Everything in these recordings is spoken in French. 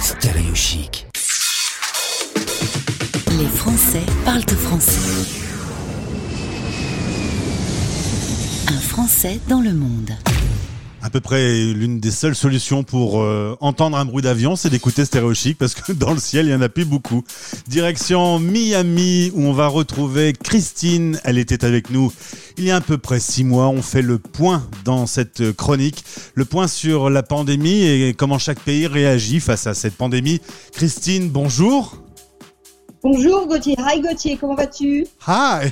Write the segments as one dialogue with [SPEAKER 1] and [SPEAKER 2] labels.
[SPEAKER 1] Stéréo chic.
[SPEAKER 2] Les Français parlent français. Un Français dans le monde.
[SPEAKER 3] À peu près l'une des seules solutions pour euh, entendre un bruit d'avion, c'est d'écouter Stéréo Chic parce que dans le ciel, il y en a plus beaucoup. Direction Miami où on va retrouver Christine. Elle était avec nous il y a à peu près six mois. On fait le point dans cette chronique, le point sur la pandémie et comment chaque pays réagit face à cette pandémie. Christine, bonjour.
[SPEAKER 4] Bonjour Gauthier. Hi Gauthier, comment vas-tu?
[SPEAKER 3] Hi.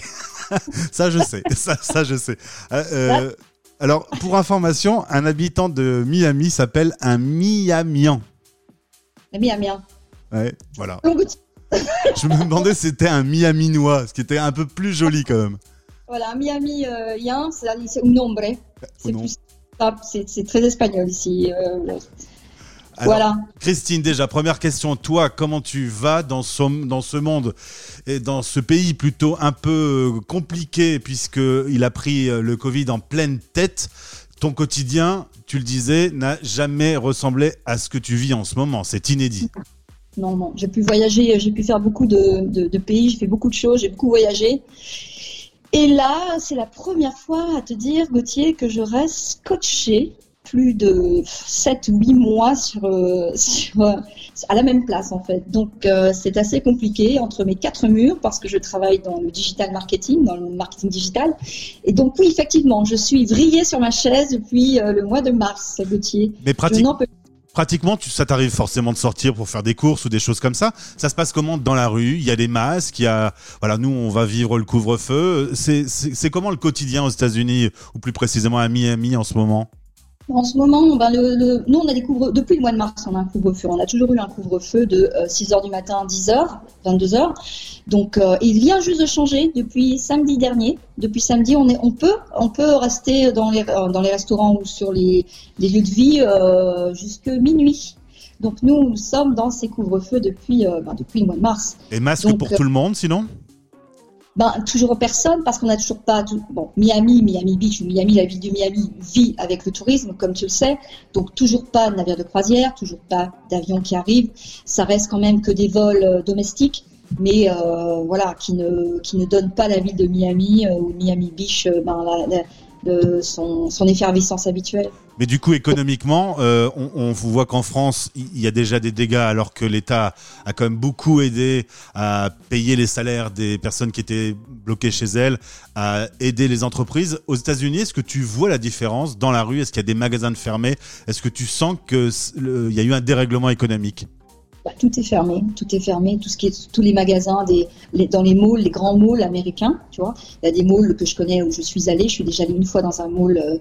[SPEAKER 3] ça je sais, ça, ça je sais. Euh, euh, alors, pour information, un habitant de Miami s'appelle un Miamian.
[SPEAKER 4] Un Miamian.
[SPEAKER 3] Ouais, voilà. Je me demandais si c'était un Miaminois, ce qui était un peu plus joli quand même.
[SPEAKER 4] Voilà, un Miami yen, c'est un nombre. C'est très espagnol ici. euh,
[SPEAKER 3] Alors,
[SPEAKER 4] Voilà.
[SPEAKER 3] Christine, déjà, première question. Toi, comment tu vas dans ce, dans ce monde et dans ce pays plutôt un peu euh, compliqué puisqu'il a pris euh, le Covid en pleine tête? Ton quotidien, tu le disais, n'a jamais ressemblé à ce que tu vis en ce moment. C'est inédit.
[SPEAKER 4] Non, non, j'ai pu voyager, j'ai pu faire beaucoup de, de- de pays, j'ai fait beaucoup de choses, j'ai beaucoup voyagé. Et là, c'est la première fois à te dire, Gauthier, que je reste scotché plus de 7 ou 8 mois sur, euh, sur, euh, à la même place en fait. Donc euh, c'est assez compliqué entre mes quatre murs parce que je travaille dans le digital marketing, dans le marketing digital. Et donc oui, effectivement, je suis vrillée sur ma chaise depuis euh, le mois de mars, Gauthier.
[SPEAKER 3] Mais pratique-
[SPEAKER 4] peux
[SPEAKER 3] pratiquement, tu, ça t'arrive forcément de sortir pour faire des courses ou des choses comme ça. Ça se passe comment dans la rue? Il y a des masques, il y a, voilà, nous on va vivre le couvre-feu. C'est comment le quotidien aux États-Unis ou plus précisément à Miami en ce moment?
[SPEAKER 4] En ce moment, ben, le, le- nous, on a des couvre depuis le mois de mars, on a un couvre-feu. On a toujours eu un couvre-feu de 6h du matin, 10h, 22h. Donc, euh, il vient juste de changer depuis samedi dernier. Depuis samedi, on, est, on, peut, on peut rester dans les, euh, dans les restaurants ou sur les, les lieux de vie euh, jusque minuit. Donc, nous, nous sommes dans ces couvre-feux depuis, euh, ben, depuis le mois de mars.
[SPEAKER 3] Et masque
[SPEAKER 4] Donc,
[SPEAKER 3] pour
[SPEAKER 4] euh,
[SPEAKER 3] tout le monde sinon?
[SPEAKER 4] Ben, toujours personne parce qu'on n'a toujours pas. tout- Bon, Miami, Miami Beach, Miami, la ville de Miami vit avec le tourisme, comme tu le sais. Donc, toujours pas de navire de croisière, toujours pas d'avion qui arrive. Ça reste quand même que des vols euh, domestiques, mais euh, voilà, qui ne, qui ne donnent pas la ville de Miami euh, ou Miami Beach ben, la- la- son, son effervescence habituelle.
[SPEAKER 3] Mais du coup, économiquement, euh, on, on voit qu'en France, il y a déjà des dégâts, alors que l'État a quand même beaucoup aidé à payer les salaires des personnes qui étaient bloquées chez elles, à aider les entreprises. Aux États-Unis, est-ce que tu vois la différence dans la rue? Est-ce qu'il y a des magasins fermés? Est-ce que tu sens qu'il y a eu un dérèglement économique?
[SPEAKER 4] Bah, tout est fermé, tout est fermé, tout ce qui est tous les magasins des, les- dans les malls, les grands malls américains, tu vois. Il y a des malls que je connais où je suis allée. Je suis déjà allée une fois dans un mall euh,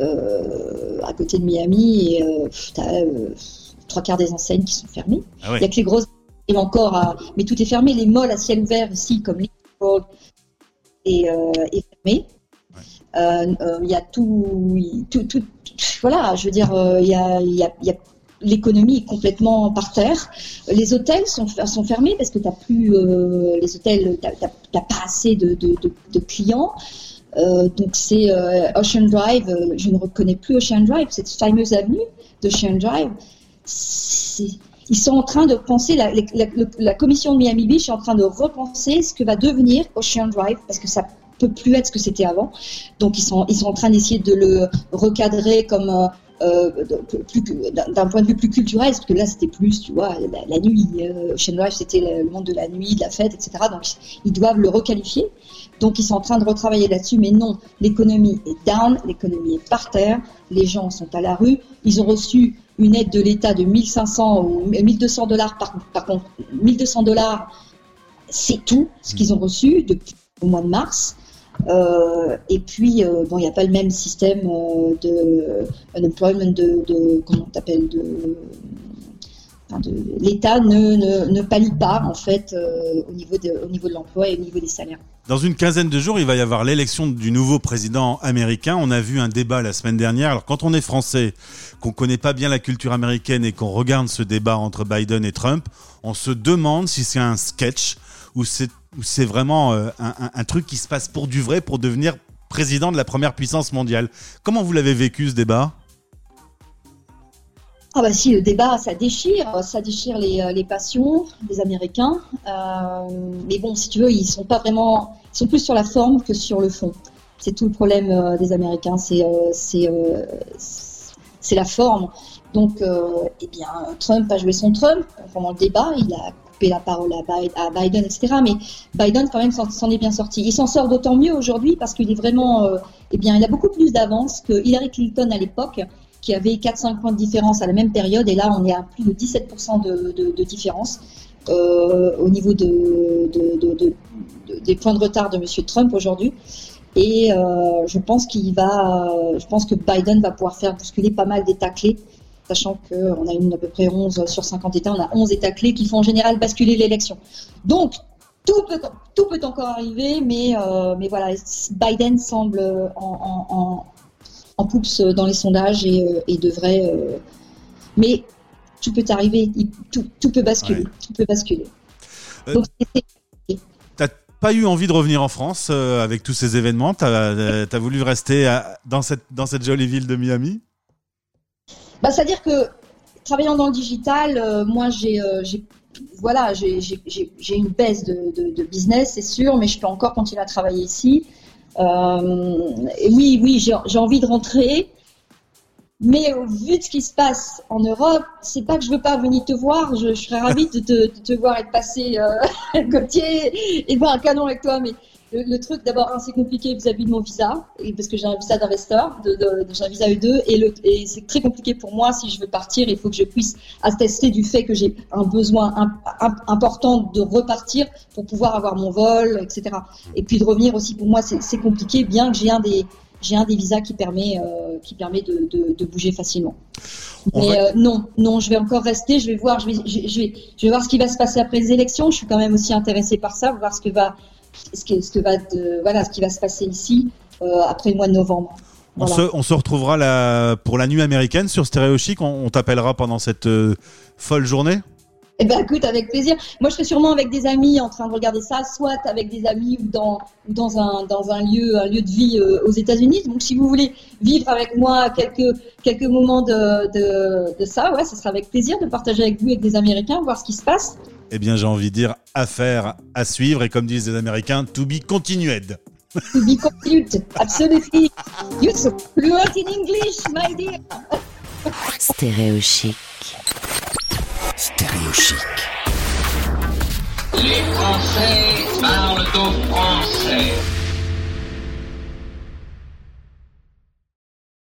[SPEAKER 4] euh, à côté de Miami et euh, trois quarts des enseignes qui sont fermées.
[SPEAKER 3] Ah
[SPEAKER 4] Il y a que les grosses et encore, à- mais tout est fermé. Les malls à ciel ouvert ici, comme Leesburg, est, est fermé. Il y a tout, tout, tout- voilà, je veux dire, il y a, il y a- il y a- l'économie est complètement par terre. Les hôtels sont, sont fermés parce que t'as plus euh, les hôtels, t'as t'as- t'as pas assez de, de, clients. Euh, donc c'est euh, Ocean Drive. je ne reconnais plus Ocean Drive, cette fameuse avenue d'Ocean Drive. Ils sont en train de penser, la- la commission de Miami Beach est en train de repenser ce que va devenir Ocean Drive parce que ça peut plus être ce que c'était avant. Donc ils sont, ils sont en train d'essayer de le recadrer comme euh, d'un point de vue plus culturel, parce que là c'était plus, tu vois, la, nuit. Euh, Ocean Drive c'était le, monde de la nuit, de la fête, etc. Donc ils doivent le requalifier. Donc ils sont en train de retravailler là-dessus, mais non, l'économie est down, l'économie est par terre, les gens sont à la rue, ils ont reçu une aide de l'État de 1500 ou 1200 dollars par, par contre, 1200 dollars, c'est tout ce qu'ils ont reçu depuis le mois de mars. Euh, et puis, euh, bon, il n'y a pas le même système euh, de unemployment, comment on t'appelle, de, l'État ne, ne, ne pas en fait euh, au niveau de, l'emploi et au niveau des salaires.
[SPEAKER 3] Dans une quinzaine de jours, il va y avoir l'élection du nouveau président américain. On a vu un débat la semaine dernière. Alors, quand on est français, qu'on connaît pas bien la culture américaine et qu'on regarde ce débat entre Biden et Trump, on se demande si c'est un sketch ou c'est ou c'est vraiment euh, un, truc qui se passe pour du vrai pour devenir président de la première puissance mondiale. Comment vous l'avez vécu ce débat?
[SPEAKER 4] Ah bah si, le débat, ça déchire, ça déchire les, les passions des Américains. Euh, mais bon, si tu veux, ils sont pas vraiment, ils sont plus sur la forme que sur le fond. C'est tout le problème euh, des Américains, c'est euh, euh, c'est la forme. Donc, eh bien, Trump a joué son Trump pendant le débat, il a la parole à Biden, etc. Mais Biden, quand même, s'en est bien sorti. Il s'en sort d'autant mieux aujourd'hui parce qu'il est vraiment, eh bien, il a beaucoup plus d'avance que Hillary Clinton à l'époque qui avait 4-5 points de différence à la même période, et là on est à plus de 17% de, de, de, différence euh, au niveau de, des points de retard de M. Trump aujourd'hui. Et euh, je pense qu'il va, je pense que Biden va pouvoir faire bousculer pas mal d'États clés, sachant qu'on a une à peu près 11 sur 50 États, on a 11 États clés qui font en général basculer l'élection. Donc tout peut, tout peut encore arriver, mais, euh, mais voilà, Biden semble en, en, dans les sondages et, euh, et devrait. Euh, mais tout peut arriver, tout, tout, peut basculer, tout peut basculer.
[SPEAKER 3] Euh, Donc, T'as pas eu envie de revenir en France avec tous ces événements? T'as as voulu rester dans, cette, dans cette jolie ville de Miami?
[SPEAKER 4] Bah, C'est-à-dire que travaillant dans le digital, moi j'ai voilà, j'ai une baisse de, de, de business, c'est sûr, mais je peux encore continuer à travailler ici. Euh, oui, oui, j'ai envie de rentrer. Mais au vu de ce qui se passe en Europe, c'est pas que je veux pas venir te voir. Je, serais ravie de te, de te, voir être passé euh, Gauthier et de voir un canon avec toi. Mais le, truc, d'abord, c'est compliqué vis-à-vis de mon visa, parce que j'ai un visa d'investeur, de, de, j'ai un visa E2, et, et c'est très compliqué pour moi. Si je veux partir, il faut que je puisse attester du fait que j'ai un besoin important de repartir pour pouvoir avoir mon vol, etc. Et puis de revenir aussi, pour moi, c'est compliqué, bien que j'ai un des j'ai un des visas qui permet, euh, qui permet de, de, de, bouger facilement. Mais euh, non, non, je vais encore rester. Je vais voir, je vais, je, vais, je vais voir ce qui va se passer après les élections. Je suis quand même aussi intéressée par ça, voir ce que va, ce, que, ce que va, de, voilà, ce qui va se passer ici euh, après le mois de novembre.
[SPEAKER 3] On, se, on, se, retrouvera la, pour la nuit américaine sur Stéréo Chic. On, on t'appellera pendant cette euh, folle journée.
[SPEAKER 4] Eh ben écoute, avec plaisir. Moi, je serai sûrement avec des amis en train de regarder ça, soit avec des amis ou dans, dans, un, dans un, lieu, un lieu de vie euh, aux États-Unis. Donc, si vous voulez vivre avec moi quelques, quelques moments de, de, de, ça, ouais, ce sera avec plaisir de partager avec vous, avec des Américains, voir ce qui se passe.
[SPEAKER 3] Eh bien, j'ai envie de dire affaire à suivre et comme disent les Américains, to be continued.
[SPEAKER 4] To be continued, absolutely. You're so fluent in English, my dear.
[SPEAKER 2] Stéréo chic.
[SPEAKER 1] Stéréo chic.
[SPEAKER 5] Les Français parlent aux Français.